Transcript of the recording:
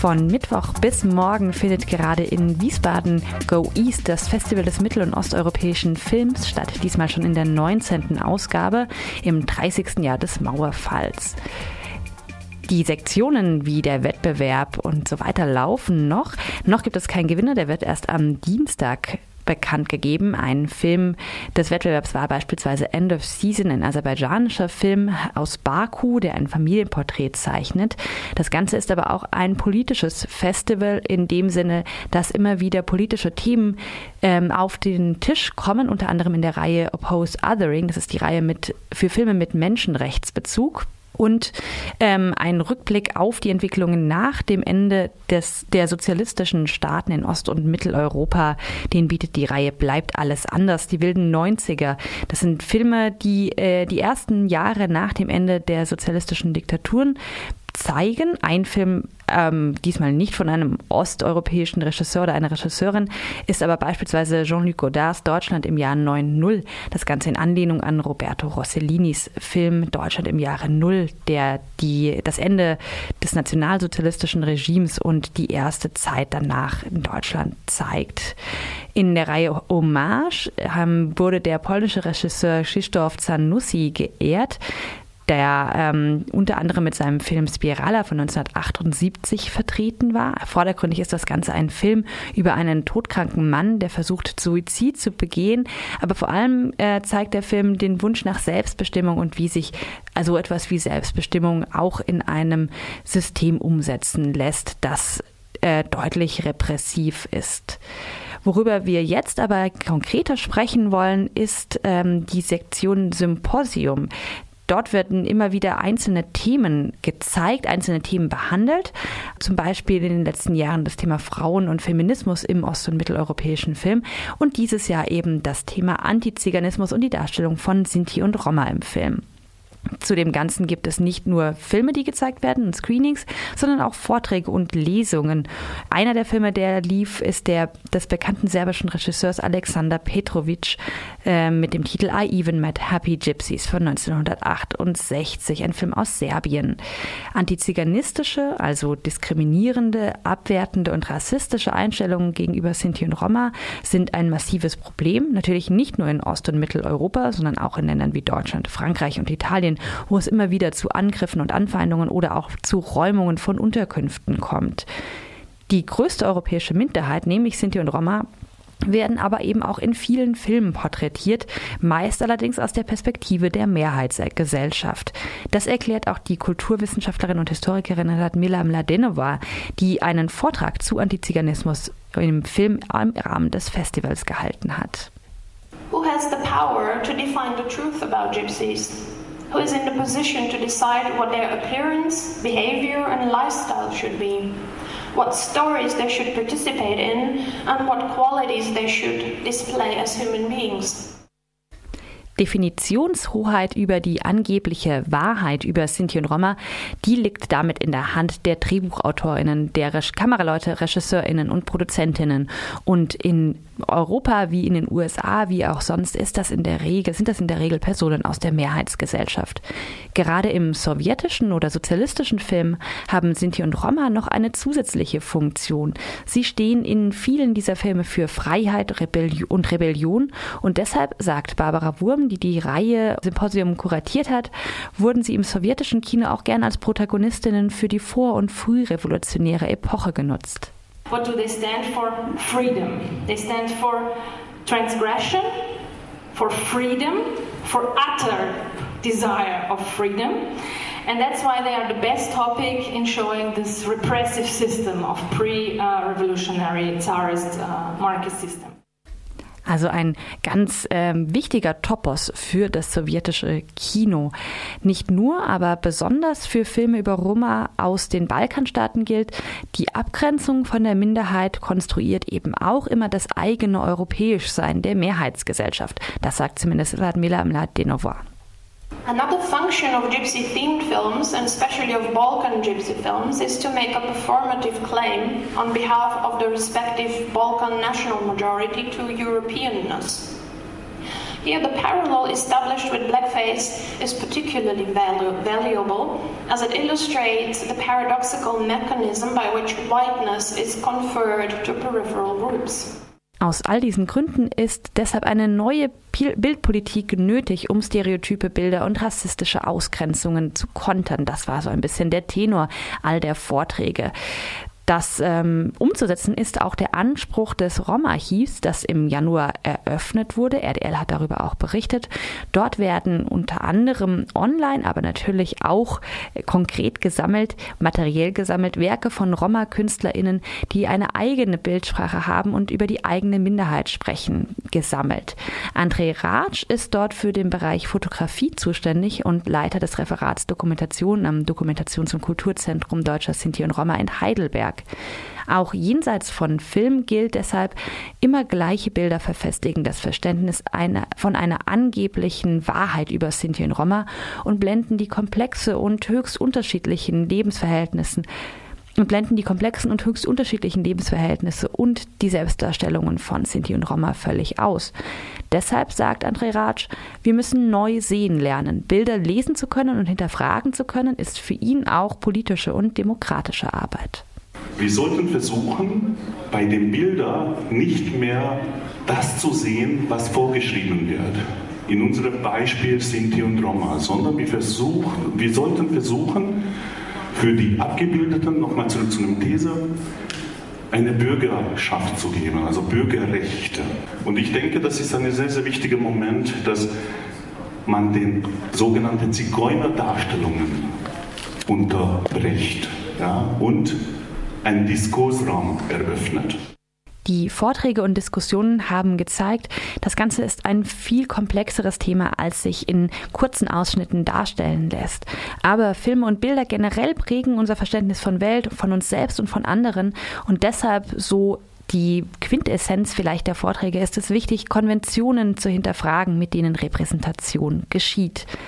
Von Mittwoch bis morgen findet gerade in Wiesbaden Go East, das Festival des mittel- und osteuropäischen Films, statt. Diesmal schon in der 19. Ausgabe im 30. Jahr des Mauerfalls. Die Sektionen wie der Wettbewerb und so weiter laufen noch. Noch gibt es keinen Gewinner, der wird erst am Dienstag bekannt gegeben. Ein Film des Wettbewerbs war beispielsweise End of Season, ein aserbaidschanischer Film aus Baku, der ein Familienporträt zeichnet. Das Ganze ist aber auch ein politisches Festival in dem Sinne, dass immer wieder politische Themen ähm, auf den Tisch kommen, unter anderem in der Reihe Oppose Othering. Das ist die Reihe mit, für Filme mit Menschenrechtsbezug und ähm, ein Rückblick auf die Entwicklungen nach dem Ende des, der sozialistischen Staaten in Ost- und Mitteleuropa. Den bietet die Reihe Bleibt alles anders, die wilden 90er. Das sind Filme, die äh, die ersten Jahre nach dem Ende der sozialistischen Diktaturen zeigen. Ein Film, ähm, diesmal nicht von einem osteuropäischen Regisseur oder einer Regisseurin, ist aber beispielsweise Jean-Luc Godards Deutschland im Jahr 9.0. Das Ganze in Anlehnung an Roberto Rossellinis Film Deutschland im Jahre Null, der die, das Ende des nationalsozialistischen Regimes und die erste Zeit danach in Deutschland zeigt. In der Reihe Hommage ähm, wurde der polnische Regisseur Krzysztof Zanussi geehrt der ähm, unter anderem mit seinem Film Spirala von 1978 vertreten war. Vordergründig ist das Ganze ein Film über einen todkranken Mann, der versucht, Suizid zu begehen. Aber vor allem äh, zeigt der Film den Wunsch nach Selbstbestimmung und wie sich also etwas wie Selbstbestimmung auch in einem System umsetzen lässt, das äh, deutlich repressiv ist. Worüber wir jetzt aber konkreter sprechen wollen, ist ähm, die Sektion Symposium. Dort werden immer wieder einzelne Themen gezeigt, einzelne Themen behandelt. Zum Beispiel in den letzten Jahren das Thema Frauen und Feminismus im ost- und mitteleuropäischen Film und dieses Jahr eben das Thema Antiziganismus und die Darstellung von Sinti und Roma im Film. Zu dem Ganzen gibt es nicht nur Filme, die gezeigt werden und Screenings, sondern auch Vorträge und Lesungen. Einer der Filme, der lief, ist der des bekannten serbischen Regisseurs Alexander Petrovic äh, mit dem Titel I Even Met Happy Gypsies von 1968, ein Film aus Serbien. Antiziganistische, also diskriminierende, abwertende und rassistische Einstellungen gegenüber Sinti und Roma sind ein massives Problem, natürlich nicht nur in Ost- und Mitteleuropa, sondern auch in Ländern wie Deutschland, Frankreich und Italien wo es immer wieder zu Angriffen und Anfeindungen oder auch zu Räumungen von Unterkünften kommt. Die größte europäische Minderheit, nämlich Sinti und Roma, werden aber eben auch in vielen Filmen porträtiert, meist allerdings aus der Perspektive der Mehrheitsgesellschaft. Das erklärt auch die Kulturwissenschaftlerin und Historikerin Radmila Mladenova, die einen Vortrag zu Antiziganismus im Film im Rahmen des Festivals gehalten hat. Who has the power to define the truth about gypsies? Who is in the position to decide what their appearance, behavior, and lifestyle should be, what stories they should participate in, and what qualities they should display as human beings. Definitionshoheit über die angebliche Wahrheit über Sinti und Roma, die liegt damit in der Hand der Drehbuchautorinnen, der Kameraleute, Regisseurinnen und Produzentinnen. Und in Europa wie in den USA, wie auch sonst, ist das in der Regel, sind das in der Regel Personen aus der Mehrheitsgesellschaft. Gerade im sowjetischen oder sozialistischen Film haben Sinti und Roma noch eine zusätzliche Funktion. Sie stehen in vielen dieser Filme für Freiheit Rebellion und Rebellion und deshalb sagt Barbara Wurm, die die Reihe Symposium kuratiert hat, wurden sie im sowjetischen Kino auch gern als Protagonistinnen für die vor- und frührevolutionäre Epoche genutzt. What do they stand for? Freedom. They stand for transgression, for freedom, for utter desire of freedom. And that's why they are the best topic in showing this repressive system of pre-revolutionary Tsarist uh, Marxist system. Also ein ganz ähm, wichtiger Topos für das sowjetische Kino. Nicht nur, aber besonders für Filme über Roma aus den Balkanstaaten gilt, die Abgrenzung von der Minderheit konstruiert eben auch immer das eigene Europäischsein der Mehrheitsgesellschaft. Das sagt zumindest Radmila Mladenova. Another function of gypsy themed films, and especially of Balkan gypsy films, is to make a performative claim on behalf of the respective Balkan national majority to Europeanness. Here, the parallel established with blackface is particularly valu valuable as it illustrates the paradoxical mechanism by which whiteness is conferred to peripheral groups. Aus all diesen Gründen ist deshalb eine neue Bildpolitik nötig, um stereotype Bilder und rassistische Ausgrenzungen zu kontern. Das war so ein bisschen der Tenor all der Vorträge. Das ähm, umzusetzen ist auch der Anspruch des ROM-Archivs, das im Januar eröffnet wurde. RDL hat darüber auch berichtet. Dort werden unter anderem online, aber natürlich auch konkret gesammelt, materiell gesammelt, Werke von Roma-KünstlerInnen, die eine eigene Bildsprache haben und über die eigene Minderheit sprechen, gesammelt. André Ratsch ist dort für den Bereich Fotografie zuständig und Leiter des Referats Dokumentation am Dokumentations- und Kulturzentrum Deutscher Sinti und Roma in Heidelberg. Auch jenseits von Film gilt deshalb, immer gleiche Bilder verfestigen das Verständnis einer, von einer angeblichen Wahrheit über Sinti und Roma und blenden die komplexe und höchst unterschiedlichen Lebensverhältnissen und blenden die komplexen und höchst unterschiedlichen Lebensverhältnisse und die Selbstdarstellungen von Sinti und Roma völlig aus. Deshalb sagt André Ratsch, wir müssen neu sehen lernen. Bilder lesen zu können und hinterfragen zu können, ist für ihn auch politische und demokratische Arbeit. Wir sollten versuchen, bei den Bildern nicht mehr das zu sehen, was vorgeschrieben wird. In unserem Beispiel Sinti und Roma, sondern wir, versuchen, wir sollten versuchen, für die Abgebildeten, nochmal zurück zu einem These, eine Bürgerschaft zu geben, also Bürgerrechte. Und ich denke, das ist ein sehr, sehr wichtiger Moment, dass man den sogenannten Zigeunerdarstellungen unterbricht ja, und einen Diskursraum eröffnet. Die Vorträge und Diskussionen haben gezeigt, das Ganze ist ein viel komplexeres Thema, als sich in kurzen Ausschnitten darstellen lässt. Aber Filme und Bilder generell prägen unser Verständnis von Welt, von uns selbst und von anderen. Und deshalb so die Quintessenz vielleicht der Vorträge ist es wichtig, Konventionen zu hinterfragen, mit denen Repräsentation geschieht.